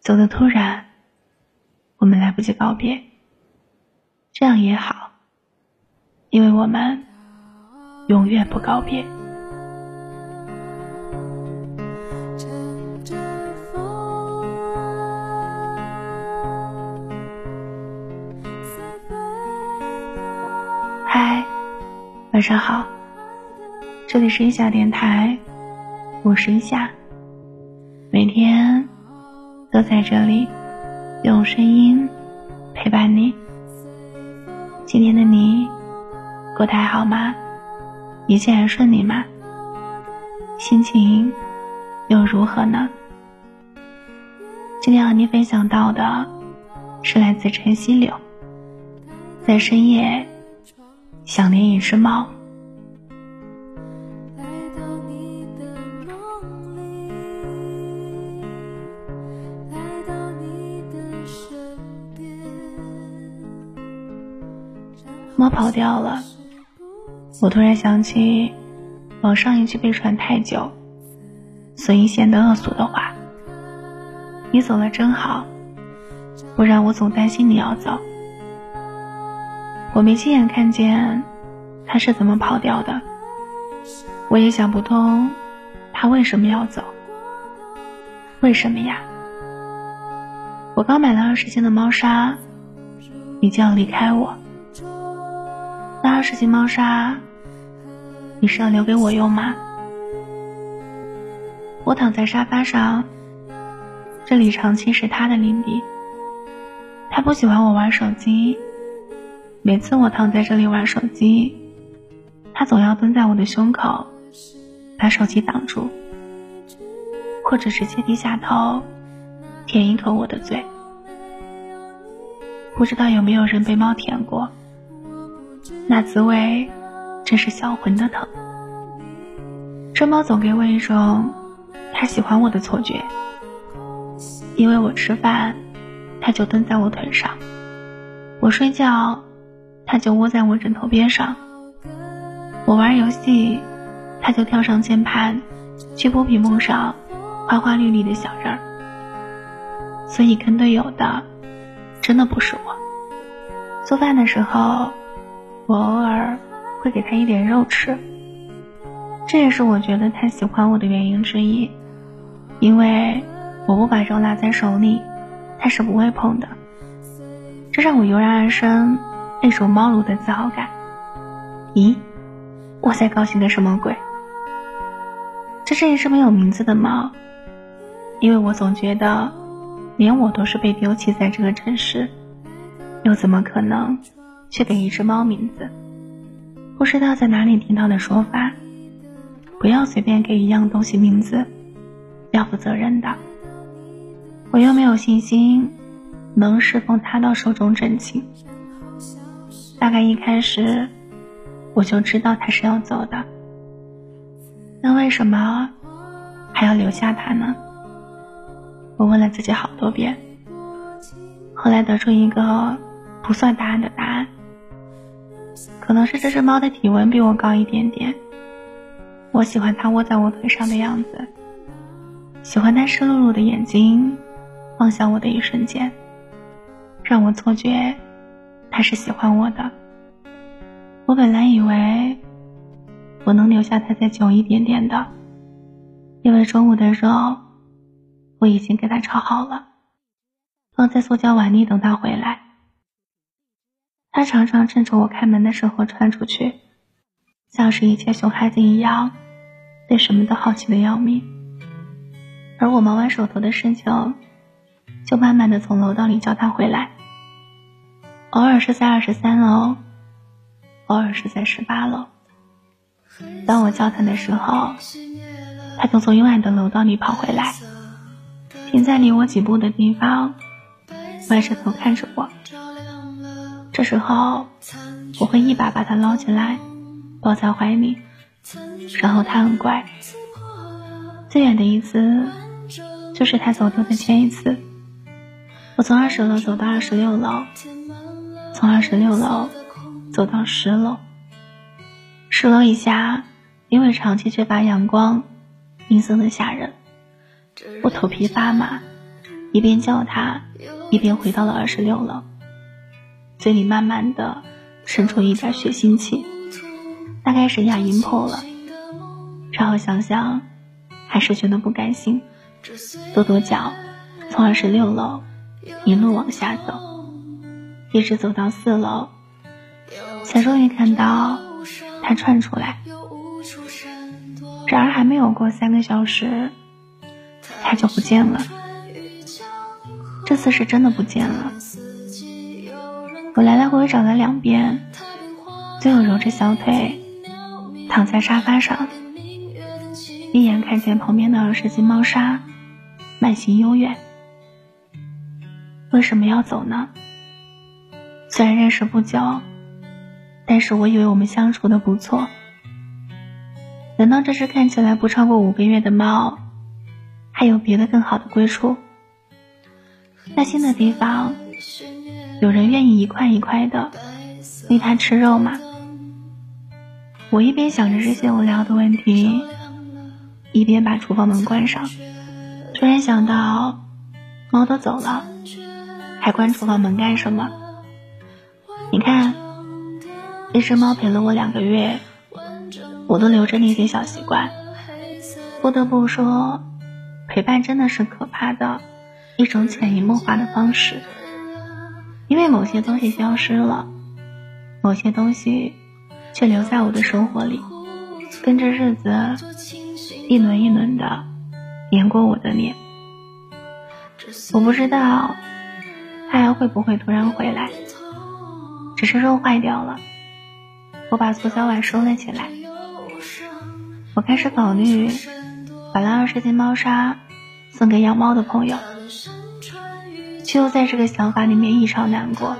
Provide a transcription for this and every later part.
走的突然，我们来不及告别。这样也好，因为我们永远不告别。嗨，晚上好，这里是一夏电台，我是一夏，每天都在这里用声音陪伴你。今天的你过得还好吗？一切还顺利吗？心情又如何呢？今天和你分享到的是来自晨曦柳，在深夜想念一只猫。猫跑掉了，我突然想起网上一句被传太久，所以显得恶俗的话：“你走了真好，不然我总担心你要走。”我没亲眼看见他是怎么跑掉的，我也想不通他为什么要走。为什么呀？我刚买了二十斤的猫砂，你就要离开我。那二十斤猫砂，你是要留给我用吗？我躺在沙发上，这里长期是他的领地。他不喜欢我玩手机，每次我躺在这里玩手机，他总要蹲在我的胸口，把手机挡住，或者直接低下头，舔一口我的嘴。不知道有没有人被猫舔过？那滋味，真是销魂的疼。这猫总给我一种它喜欢我的错觉，因为我吃饭，它就蹲在我腿上；我睡觉，它就窝在我枕头边上；我玩游戏，它就跳上键盘，去拨屏幕上花花绿绿的小人儿。所以跟队友的，真的不是我。做饭的时候。我偶尔会给他一点肉吃，这也是我觉得他喜欢我的原因之一，因为我不把肉拿在手里，他是不会碰的。这让我油然而生那种猫奴的自豪感。咦，我在高兴的什么鬼？这是一只没有名字的猫，因为我总觉得，连我都是被丢弃在这个城市，又怎么可能？去给一只猫名字，不知道在哪里听到的说法，不要随便给一样东西名字，要负责任的。我又没有信心能侍奉它到寿终正寝。大概一开始我就知道它是要走的，那为什么还要留下它呢？我问了自己好多遍，后来得出一个不算答案的答案。可能是这只猫的体温比我高一点点，我喜欢它窝在我腿上的样子，喜欢它湿漉漉的眼睛望向我的一瞬间，让我错觉它是喜欢我的。我本来以为我能留下它再久一点点的，因为中午的肉我已经给它炒好了，放在塑胶碗里等它回来。他常常趁着我开门的时候窜出去，像是以前熊孩子一样，对什么都好奇的要命。而我忙完手头的事情，就慢慢的从楼道里叫他回来。偶尔是在二十三楼，偶尔是在十八楼。当我叫他的时候，他就从幽暗的楼道里跑回来，停在离我几步的地方，歪着头看着我。这时候，我会一把把他捞起来，抱在怀里，然后他很乖。最远的一次，就是他走丢的前一次。我从二十楼走到二十六楼，从二十六楼走到十楼。十楼以下，因为长期缺乏阳光，阴森的吓人，我头皮发麻，一边叫他，一边回到了二十六楼，嘴里慢慢的渗出一点血腥气，大概是牙龈破了。然后想想，还是觉得不甘心，跺跺脚，从二十六楼一路往下走，一直走到四楼，才终于看到他窜出来。然而还没有过三个小时，他就不见了。这次是真的不见了。我来来回回找了两遍，最后揉着小腿躺在沙发上，一眼看见旁边的二十斤猫砂，慢行悠远。为什么要走呢？虽然认识不久，但是我以为我们相处的不错。难道这只看起来不超过五个月的猫，还有别的更好的归处？那新的地方，有人愿意一块一块的喂它吃肉吗？我一边想着这些无聊的问题，一边把厨房门关上。突然想到，猫都走了，还关厨房门干什么？你看，一只猫陪了我两个月。我都留着那些小习惯，不得不说，陪伴真的是可怕的一种潜移默化的方式。因为某些东西消失了，某些东西却留在我的生活里，跟着日子一轮一轮的碾过我的脸。我不知道他还会不会突然回来，只是肉坏掉了，我把塑胶碗收了起来。我开始考虑把那二十斤猫砂送给养猫的朋友，却又在这个想法里面异常难过。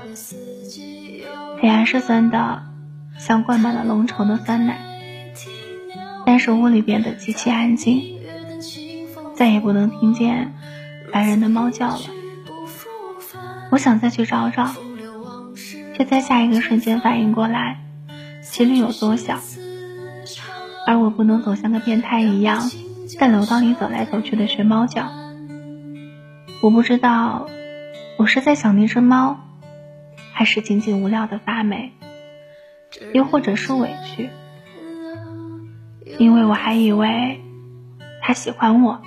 脸还是酸的，像灌满了浓稠的酸奶。但是屋里变得极其安静，再也不能听见烦人的猫叫了。我想再去找找，却在下一个瞬间反应过来，几率有多小。而我不能走像个变态一样，在楼道里走来走去的学猫叫。我不知道，我是在想那只猫，还是仅仅无聊的发霉，又或者是委屈，因为我还以为它喜欢我，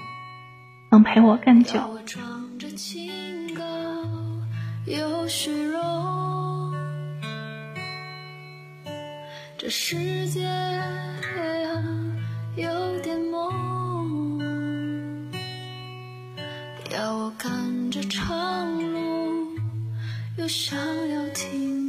能陪我更久。这世界。有点要我赶着长路，又想要停。